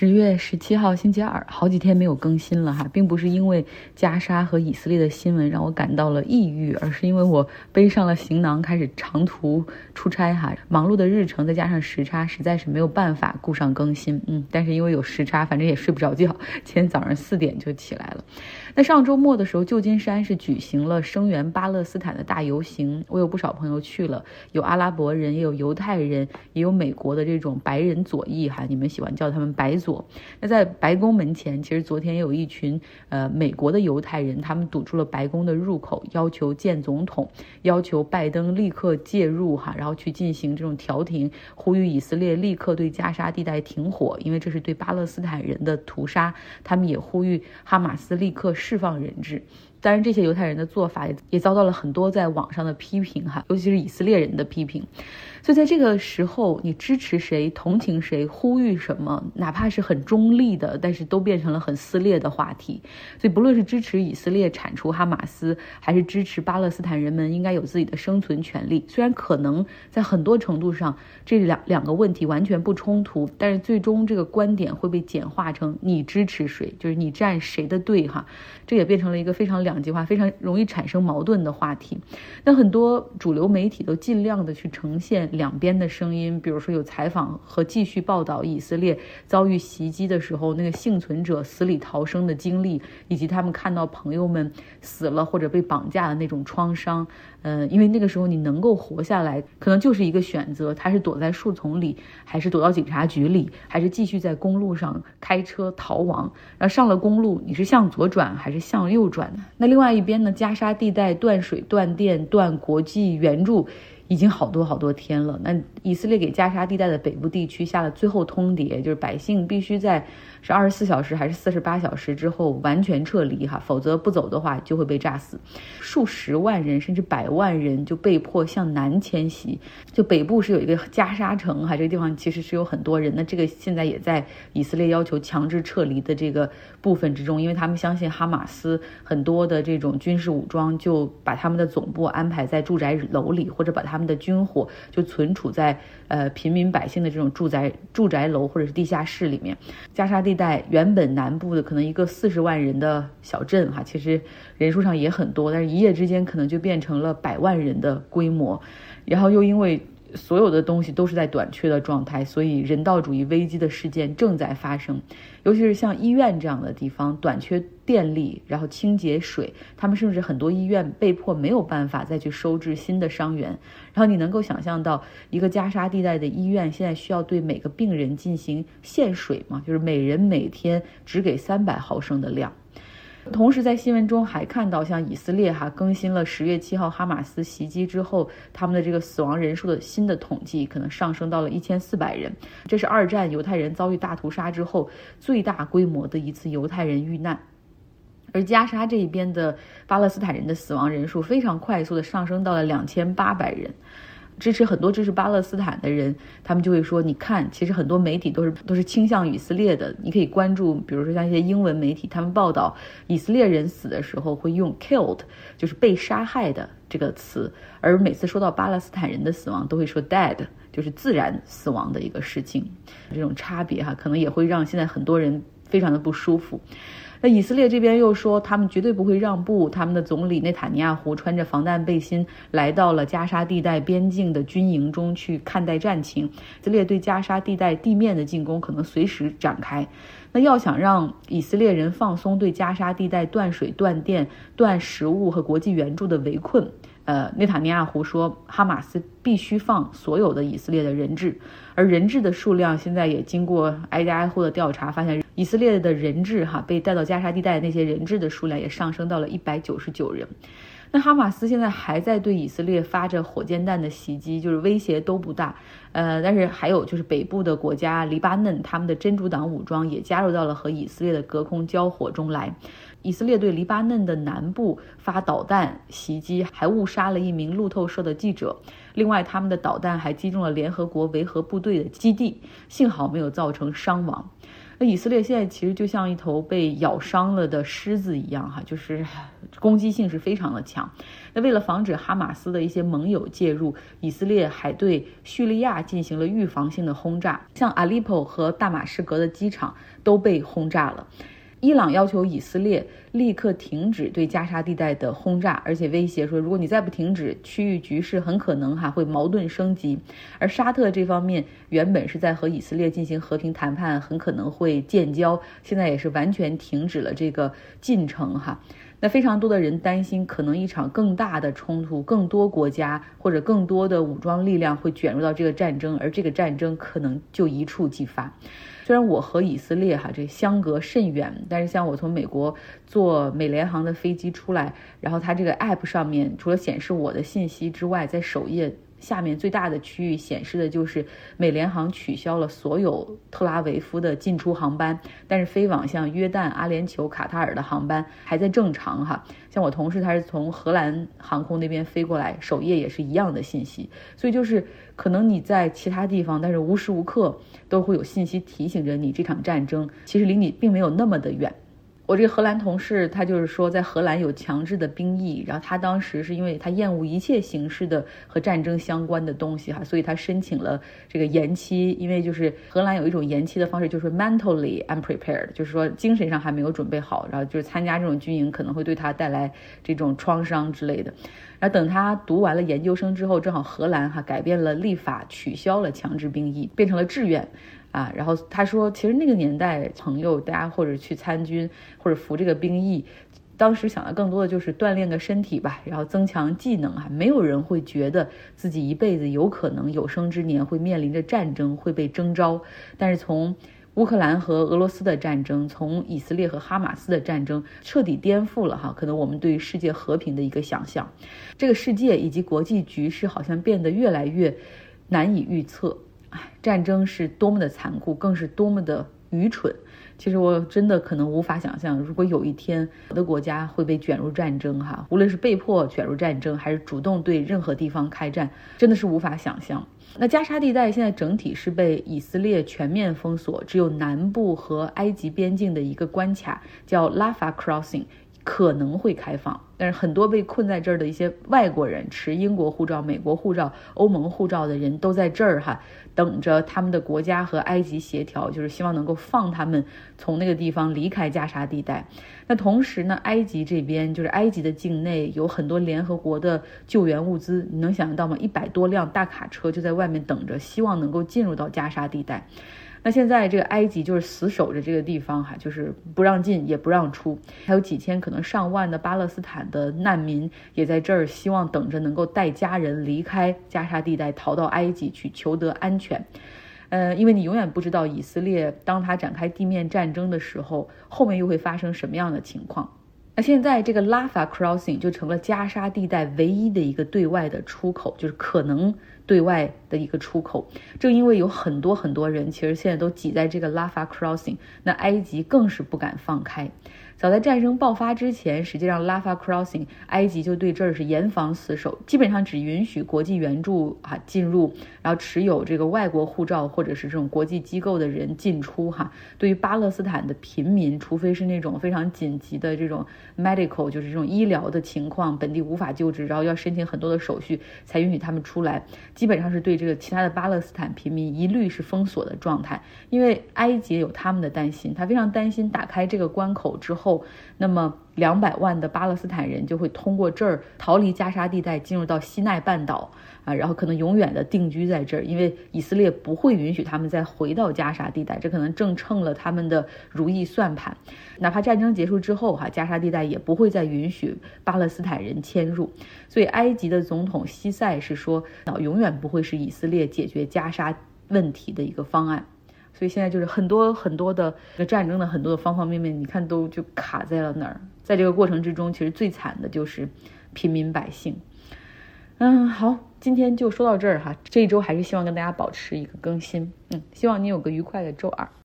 十月十七号星期二，好几天没有更新了哈，并不是因为加沙和以色列的新闻让我感到了抑郁，而是因为我背上了行囊，开始长途出差哈，忙碌的日程再加上时差，实在是没有办法顾上更新。嗯，但是因为有时差，反正也睡不着觉，今天早上四点就起来了。那上周末的时候，旧金山是举行了声援巴勒斯坦的大游行，我有不少朋友去了，有阿拉伯人，也有犹太人，也有美国的这种白人左翼哈，你们喜欢叫他们白左。那在白宫门前，其实昨天也有一群呃美国的犹太人，他们堵住了白宫的入口，要求见总统，要求拜登立刻介入哈，然后去进行这种调停，呼吁以色列立刻对加沙地带停火，因为这是对巴勒斯坦人的屠杀。他们也呼吁哈马斯立刻释放人质。当然，这些犹太人的做法也也遭到了很多在网上的批评哈，尤其是以色列人的批评。所以在这个时候，你支持谁、同情谁、呼吁什么，哪怕是很中立的，但是都变成了很撕裂的话题。所以，不论是支持以色列铲除哈马斯，还是支持巴勒斯坦人们应该有自己的生存权利，虽然可能在很多程度上这两两个问题完全不冲突，但是最终这个观点会被简化成你支持谁，就是你站谁的队哈，这也变成了一个非常两。两极化非常容易产生矛盾的话题，那很多主流媒体都尽量的去呈现两边的声音，比如说有采访和继续报道以色列遭遇袭击的时候那个幸存者死里逃生的经历，以及他们看到朋友们死了或者被绑架的那种创伤。嗯，因为那个时候你能够活下来，可能就是一个选择，他是躲在树丛里，还是躲到警察局里，还是继续在公路上开车逃亡？然后上了公路，你是向左转还是向右转？那另外一边呢？加沙地带断水、断电、断国际援助。已经好多好多天了。那以色列给加沙地带的北部地区下了最后通牒，就是百姓必须在是二十四小时还是四十八小时之后完全撤离哈，否则不走的话就会被炸死。数十万人甚至百万人就被迫向南迁徙。就北部是有一个加沙城哈，这个地方其实是有很多人。那这个现在也在以色列要求强制撤离的这个部分之中，因为他们相信哈马斯很多的这种军事武装就把他们的总部安排在住宅楼里，或者把他们。他们的军火就存储在呃平民百姓的这种住宅住宅楼或者是地下室里面。加沙地带原本南部的可能一个四十万人的小镇哈，其实人数上也很多，但是一夜之间可能就变成了百万人的规模，然后又因为。所有的东西都是在短缺的状态，所以人道主义危机的事件正在发生，尤其是像医院这样的地方，短缺电力，然后清洁水，他们甚至很多医院被迫没有办法再去收治新的伤员。然后你能够想象到，一个加沙地带的医院现在需要对每个病人进行限水吗？就是每人每天只给三百毫升的量。同时，在新闻中还看到，像以色列哈更新了十月七号哈马斯袭击之后，他们的这个死亡人数的新的统计，可能上升到了一千四百人。这是二战犹太人遭遇大屠杀之后最大规模的一次犹太人遇难。而加沙这一边的巴勒斯坦人的死亡人数非常快速的上升到了两千八百人。支持很多支持巴勒斯坦的人，他们就会说：“你看，其实很多媒体都是都是倾向以色列的。你可以关注，比如说像一些英文媒体，他们报道以色列人死的时候会用 killed，就是被杀害的这个词，而每次说到巴勒斯坦人的死亡，都会说 dead，就是自然死亡的一个事情。这种差别哈，可能也会让现在很多人非常的不舒服。”那以色列这边又说，他们绝对不会让步。他们的总理内塔尼亚胡穿着防弹背心来到了加沙地带边境的军营中去看待战情。以色列对加沙地带地面的进攻可能随时展开。那要想让以色列人放松对加沙地带断水、断电、断食物和国际援助的围困。呃，内塔尼亚胡说，哈马斯必须放所有的以色列的人质，而人质的数量现在也经过挨家挨户的调查，发现以色列的人质哈被带到加沙地带的那些人质的数量也上升到了一百九十九人。那哈马斯现在还在对以色列发着火箭弹的袭击，就是威胁都不大。呃，但是还有就是北部的国家黎巴嫩，他们的真主党武装也加入到了和以色列的隔空交火中来。以色列对黎巴嫩的南部发导弹袭击，还误杀了一名路透社的记者。另外，他们的导弹还击中了联合国维和部队的基地，幸好没有造成伤亡。那以色列现在其实就像一头被咬伤了的狮子一样，哈，就是 攻击性是非常的强。那为了防止哈马斯的一些盟友介入，以色列还对叙利亚进行了预防性的轰炸，像阿利普和大马士革的机场都被轰炸了。伊朗要求以色列立刻停止对加沙地带的轰炸，而且威胁说，如果你再不停止，区域局势很可能哈会矛盾升级。而沙特这方面原本是在和以色列进行和平谈判，很可能会建交，现在也是完全停止了这个进程哈。那非常多的人担心，可能一场更大的冲突，更多国家或者更多的武装力量会卷入到这个战争，而这个战争可能就一触即发。虽然我和以色列哈这相隔甚远，但是像我从美国坐美联航的飞机出来，然后它这个 app 上面除了显示我的信息之外，在首页。下面最大的区域显示的就是美联航取消了所有特拉维夫的进出航班，但是飞往像约旦、阿联酋、卡塔尔的航班还在正常哈。像我同事他是从荷兰航空那边飞过来，首页也是一样的信息。所以就是可能你在其他地方，但是无时无刻都会有信息提醒着你，这场战争其实离你并没有那么的远。我这个荷兰同事，他就是说在荷兰有强制的兵役，然后他当时是因为他厌恶一切形式的和战争相关的东西哈，所以他申请了这个延期，因为就是荷兰有一种延期的方式，就是 mentally unprepared，就是说精神上还没有准备好，然后就是参加这种军营可能会对他带来这种创伤之类的，然后等他读完了研究生之后，正好荷兰哈改变了立法，取消了强制兵役，变成了志愿。啊，然后他说，其实那个年代，朋友大家或者去参军或者服这个兵役，当时想的更多的就是锻炼个身体吧，然后增强技能啊。没有人会觉得自己一辈子有可能有生之年会面临着战争，会被征召。但是从乌克兰和俄罗斯的战争，从以色列和哈马斯的战争，彻底颠覆了哈，可能我们对世界和平的一个想象。这个世界以及国际局势好像变得越来越难以预测。唉，战争是多么的残酷，更是多么的愚蠢。其实我真的可能无法想象，如果有一天我的国家会被卷入战争，哈，无论是被迫卷入战争，还是主动对任何地方开战，真的是无法想象。那加沙地带现在整体是被以色列全面封锁，只有南部和埃及边境的一个关卡叫拉法 Crossing。可能会开放，但是很多被困在这儿的一些外国人，持英国护照、美国护照、欧盟护照的人都在这儿哈，等着他们的国家和埃及协调，就是希望能够放他们从那个地方离开加沙地带。那同时呢，埃及这边就是埃及的境内有很多联合国的救援物资，你能想象到吗？一百多辆大卡车就在外面等着，希望能够进入到加沙地带。那现在这个埃及就是死守着这个地方哈，就是不让进也不让出，还有几千可能上万的巴勒斯坦的难民也在这儿，希望等着能够带家人离开加沙地带，逃到埃及去求得安全。呃，因为你永远不知道以色列当他展开地面战争的时候，后面又会发生什么样的情况。那现在这个拉法 crossing 就成了加沙地带唯一的一个对外的出口，就是可能。对外的一个出口，正因为有很多很多人，其实现在都挤在这个拉法 crossing，那埃及更是不敢放开。早在战争爆发之前，实际上拉法 crossing，埃及就对这儿是严防死守，基本上只允许国际援助啊进入，然后持有这个外国护照或者是这种国际机构的人进出哈。对于巴勒斯坦的平民，除非是那种非常紧急的这种 medical，就是这种医疗的情况，本地无法救治，然后要申请很多的手续才允许他们出来。基本上是对这个其他的巴勒斯坦平民一律是封锁的状态，因为埃及有他们的担心，他非常担心打开这个关口之后。后那么，两百万的巴勒斯坦人就会通过这儿逃离加沙地带，进入到西奈半岛啊，然后可能永远的定居在这儿，因为以色列不会允许他们再回到加沙地带，这可能正称了他们的如意算盘。哪怕战争结束之后，哈，加沙地带也不会再允许巴勒斯坦人迁入。所以，埃及的总统西塞是说，永远不会是以色列解决加沙问题的一个方案。所以现在就是很多很多的战争的很多的方方面面，你看都就卡在了那儿。在这个过程之中，其实最惨的就是平民百姓。嗯，好，今天就说到这儿哈。这一周还是希望跟大家保持一个更新。嗯，希望你有个愉快的周二。